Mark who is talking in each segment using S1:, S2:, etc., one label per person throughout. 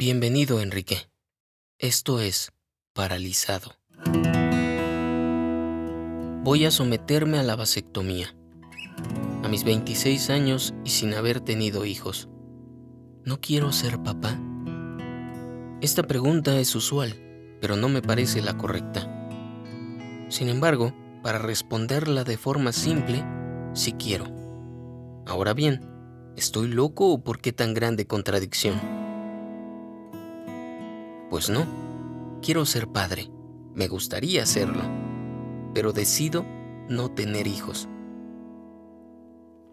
S1: Bienvenido, Enrique. Esto es paralizado. Voy a someterme a la vasectomía. A mis 26 años y sin haber tenido hijos. ¿No quiero ser papá? Esta pregunta es usual, pero no me parece la correcta. Sin embargo, para responderla de forma simple, sí quiero. Ahora bien, ¿estoy loco o por qué tan grande contradicción? Pues no, quiero ser padre, me gustaría serlo, pero decido no tener hijos.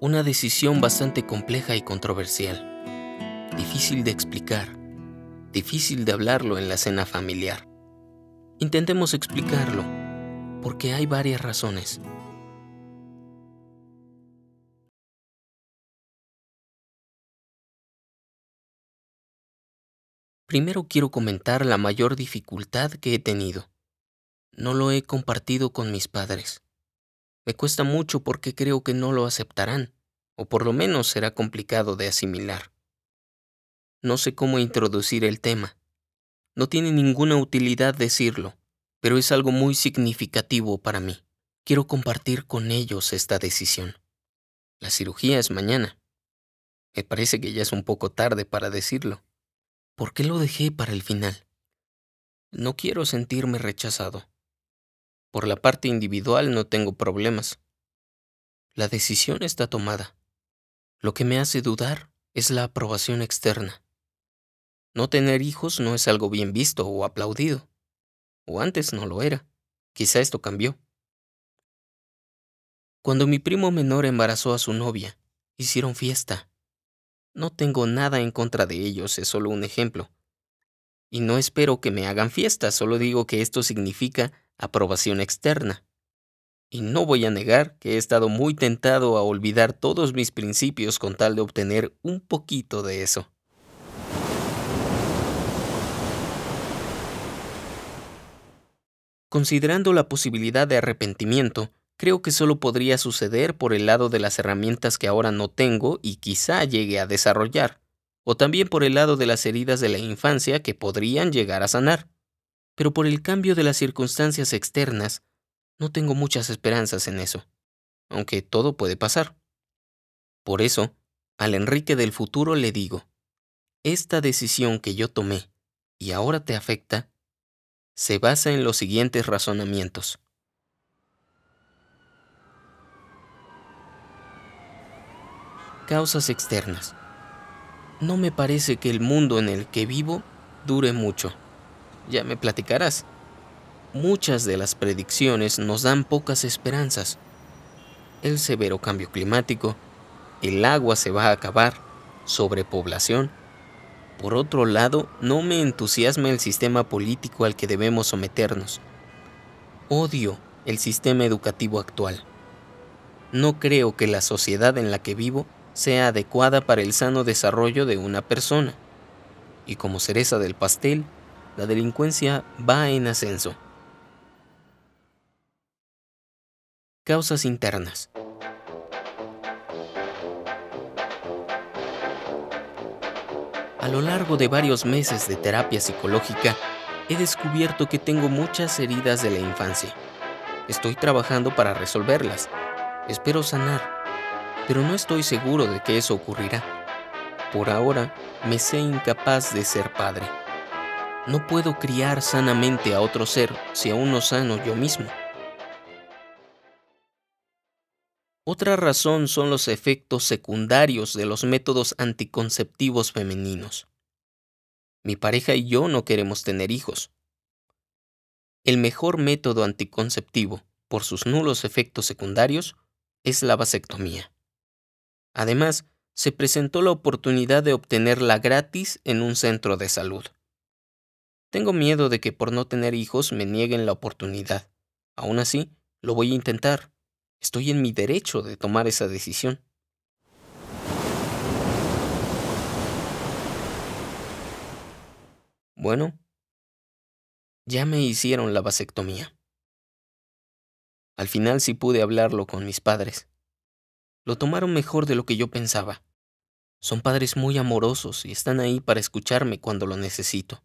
S1: Una decisión bastante compleja y controversial, difícil de explicar, difícil de hablarlo en la cena familiar. Intentemos explicarlo, porque hay varias razones. Primero quiero comentar la mayor dificultad que he tenido. No lo he compartido con mis padres. Me cuesta mucho porque creo que no lo aceptarán, o por lo menos será complicado de asimilar. No sé cómo introducir el tema. No tiene ninguna utilidad decirlo, pero es algo muy significativo para mí. Quiero compartir con ellos esta decisión. La cirugía es mañana. Me parece que ya es un poco tarde para decirlo. ¿Por qué lo dejé para el final? No quiero sentirme rechazado. Por la parte individual no tengo problemas. La decisión está tomada. Lo que me hace dudar es la aprobación externa. No tener hijos no es algo bien visto o aplaudido. O antes no lo era. Quizá esto cambió. Cuando mi primo menor embarazó a su novia, hicieron fiesta. No tengo nada en contra de ellos, es solo un ejemplo. Y no espero que me hagan fiesta, solo digo que esto significa aprobación externa. Y no voy a negar que he estado muy tentado a olvidar todos mis principios con tal de obtener un poquito de eso. Considerando la posibilidad de arrepentimiento, creo que solo podría suceder por el lado de las herramientas que ahora no tengo y quizá llegue a desarrollar, o también por el lado de las heridas de la infancia que podrían llegar a sanar. Pero por el cambio de las circunstancias externas, no tengo muchas esperanzas en eso, aunque todo puede pasar. Por eso, al Enrique del futuro le digo, esta decisión que yo tomé y ahora te afecta, se basa en los siguientes razonamientos. Causas externas. No me parece que el mundo en el que vivo dure mucho. Ya me platicarás. Muchas de las predicciones nos dan pocas esperanzas. El severo cambio climático, el agua se va a acabar, sobrepoblación, por otro lado, no me entusiasma el sistema político al que debemos someternos. Odio el sistema educativo actual. No creo que la sociedad en la que vivo sea adecuada para el sano desarrollo de una persona. Y como cereza del pastel, la delincuencia va en ascenso. Causas internas. A lo largo de varios meses de terapia psicológica, he descubierto que tengo muchas heridas de la infancia. Estoy trabajando para resolverlas. Espero sanar, pero no estoy seguro de que eso ocurrirá. Por ahora, me sé incapaz de ser padre. No puedo criar sanamente a otro ser si aún no sano yo mismo. Otra razón son los efectos secundarios de los métodos anticonceptivos femeninos. Mi pareja y yo no queremos tener hijos. El mejor método anticonceptivo, por sus nulos efectos secundarios, es la vasectomía. Además, se presentó la oportunidad de obtenerla gratis en un centro de salud. Tengo miedo de que por no tener hijos me nieguen la oportunidad. Aún así, lo voy a intentar. Estoy en mi derecho de tomar esa decisión. Bueno, ya me hicieron la vasectomía. Al final sí pude hablarlo con mis padres. Lo tomaron mejor de lo que yo pensaba. Son padres muy amorosos y están ahí para escucharme cuando lo necesito.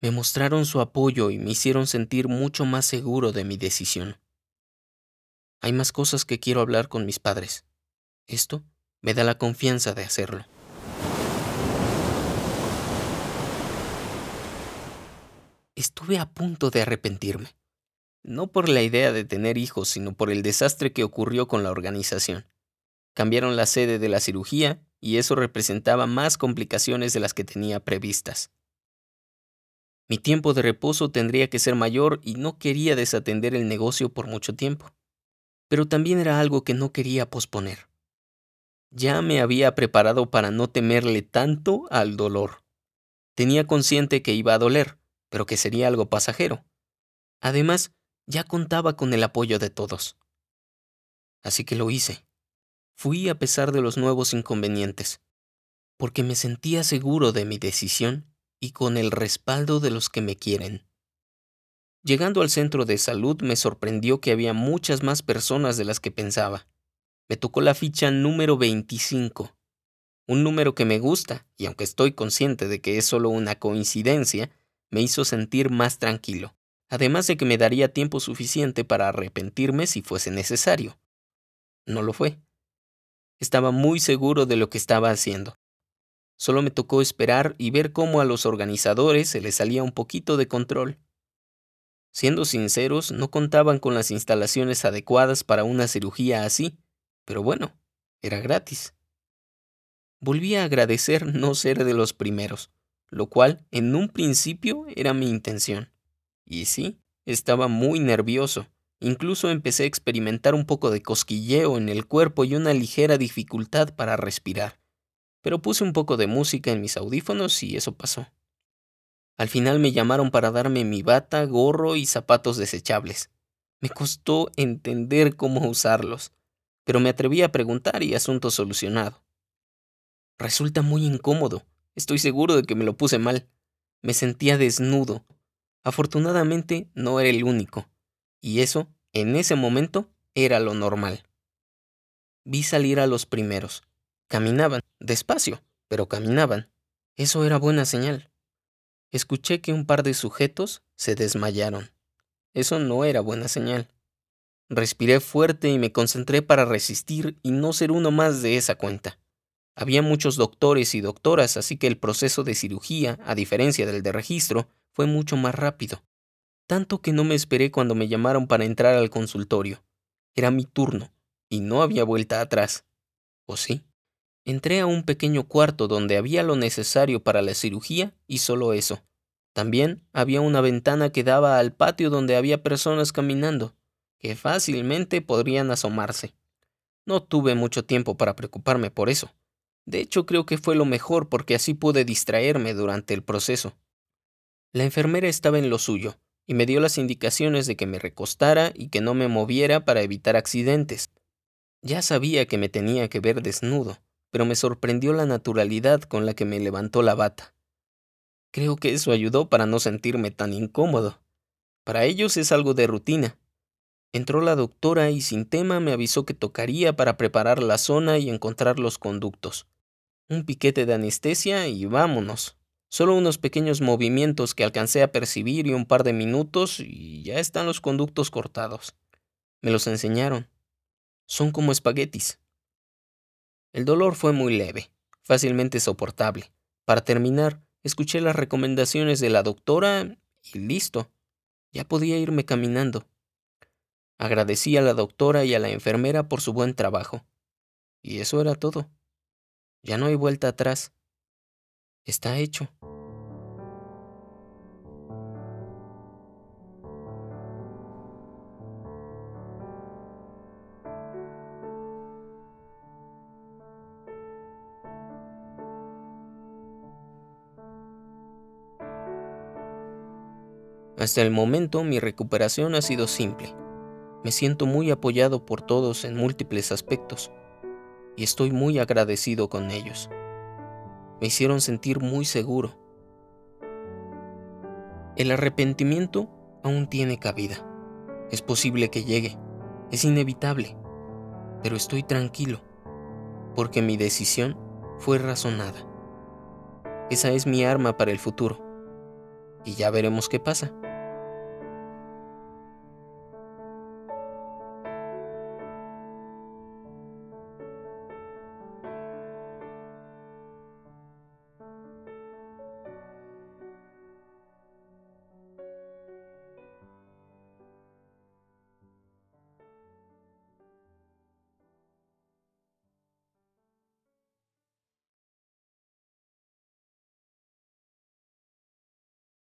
S1: Me mostraron su apoyo y me hicieron sentir mucho más seguro de mi decisión. Hay más cosas que quiero hablar con mis padres. Esto me da la confianza de hacerlo. Estuve a punto de arrepentirme. No por la idea de tener hijos, sino por el desastre que ocurrió con la organización. Cambiaron la sede de la cirugía y eso representaba más complicaciones de las que tenía previstas. Mi tiempo de reposo tendría que ser mayor y no quería desatender el negocio por mucho tiempo. Pero también era algo que no quería posponer. Ya me había preparado para no temerle tanto al dolor. Tenía consciente que iba a doler, pero que sería algo pasajero. Además, ya contaba con el apoyo de todos. Así que lo hice. Fui a pesar de los nuevos inconvenientes, porque me sentía seguro de mi decisión y con el respaldo de los que me quieren. Llegando al centro de salud me sorprendió que había muchas más personas de las que pensaba. Me tocó la ficha número 25, un número que me gusta, y aunque estoy consciente de que es solo una coincidencia, me hizo sentir más tranquilo, además de que me daría tiempo suficiente para arrepentirme si fuese necesario. No lo fue. Estaba muy seguro de lo que estaba haciendo. Solo me tocó esperar y ver cómo a los organizadores se les salía un poquito de control. Siendo sinceros, no contaban con las instalaciones adecuadas para una cirugía así, pero bueno, era gratis. Volví a agradecer no ser de los primeros, lo cual en un principio era mi intención. Y sí, estaba muy nervioso. Incluso empecé a experimentar un poco de cosquilleo en el cuerpo y una ligera dificultad para respirar pero puse un poco de música en mis audífonos y eso pasó. Al final me llamaron para darme mi bata, gorro y zapatos desechables. Me costó entender cómo usarlos, pero me atreví a preguntar y asunto solucionado. Resulta muy incómodo. Estoy seguro de que me lo puse mal. Me sentía desnudo. Afortunadamente no era el único. Y eso, en ese momento, era lo normal. Vi salir a los primeros, Caminaban, despacio, pero caminaban. Eso era buena señal. Escuché que un par de sujetos se desmayaron. Eso no era buena señal. Respiré fuerte y me concentré para resistir y no ser uno más de esa cuenta. Había muchos doctores y doctoras, así que el proceso de cirugía, a diferencia del de registro, fue mucho más rápido. Tanto que no me esperé cuando me llamaron para entrar al consultorio. Era mi turno, y no había vuelta atrás. ¿O sí? Entré a un pequeño cuarto donde había lo necesario para la cirugía y solo eso. También había una ventana que daba al patio donde había personas caminando, que fácilmente podrían asomarse. No tuve mucho tiempo para preocuparme por eso. De hecho, creo que fue lo mejor porque así pude distraerme durante el proceso. La enfermera estaba en lo suyo, y me dio las indicaciones de que me recostara y que no me moviera para evitar accidentes. Ya sabía que me tenía que ver desnudo, pero me sorprendió la naturalidad con la que me levantó la bata. Creo que eso ayudó para no sentirme tan incómodo. Para ellos es algo de rutina. Entró la doctora y sin tema me avisó que tocaría para preparar la zona y encontrar los conductos. Un piquete de anestesia y vámonos. Solo unos pequeños movimientos que alcancé a percibir y un par de minutos y ya están los conductos cortados. Me los enseñaron. Son como espaguetis. El dolor fue muy leve, fácilmente soportable. Para terminar, escuché las recomendaciones de la doctora y listo. Ya podía irme caminando. Agradecí a la doctora y a la enfermera por su buen trabajo. Y eso era todo. Ya no hay vuelta atrás. Está hecho. Hasta el momento mi recuperación ha sido simple. Me siento muy apoyado por todos en múltiples aspectos y estoy muy agradecido con ellos. Me hicieron sentir muy seguro. El arrepentimiento aún tiene cabida. Es posible que llegue. Es inevitable. Pero estoy tranquilo porque mi decisión fue razonada. Esa es mi arma para el futuro. Y ya veremos qué pasa.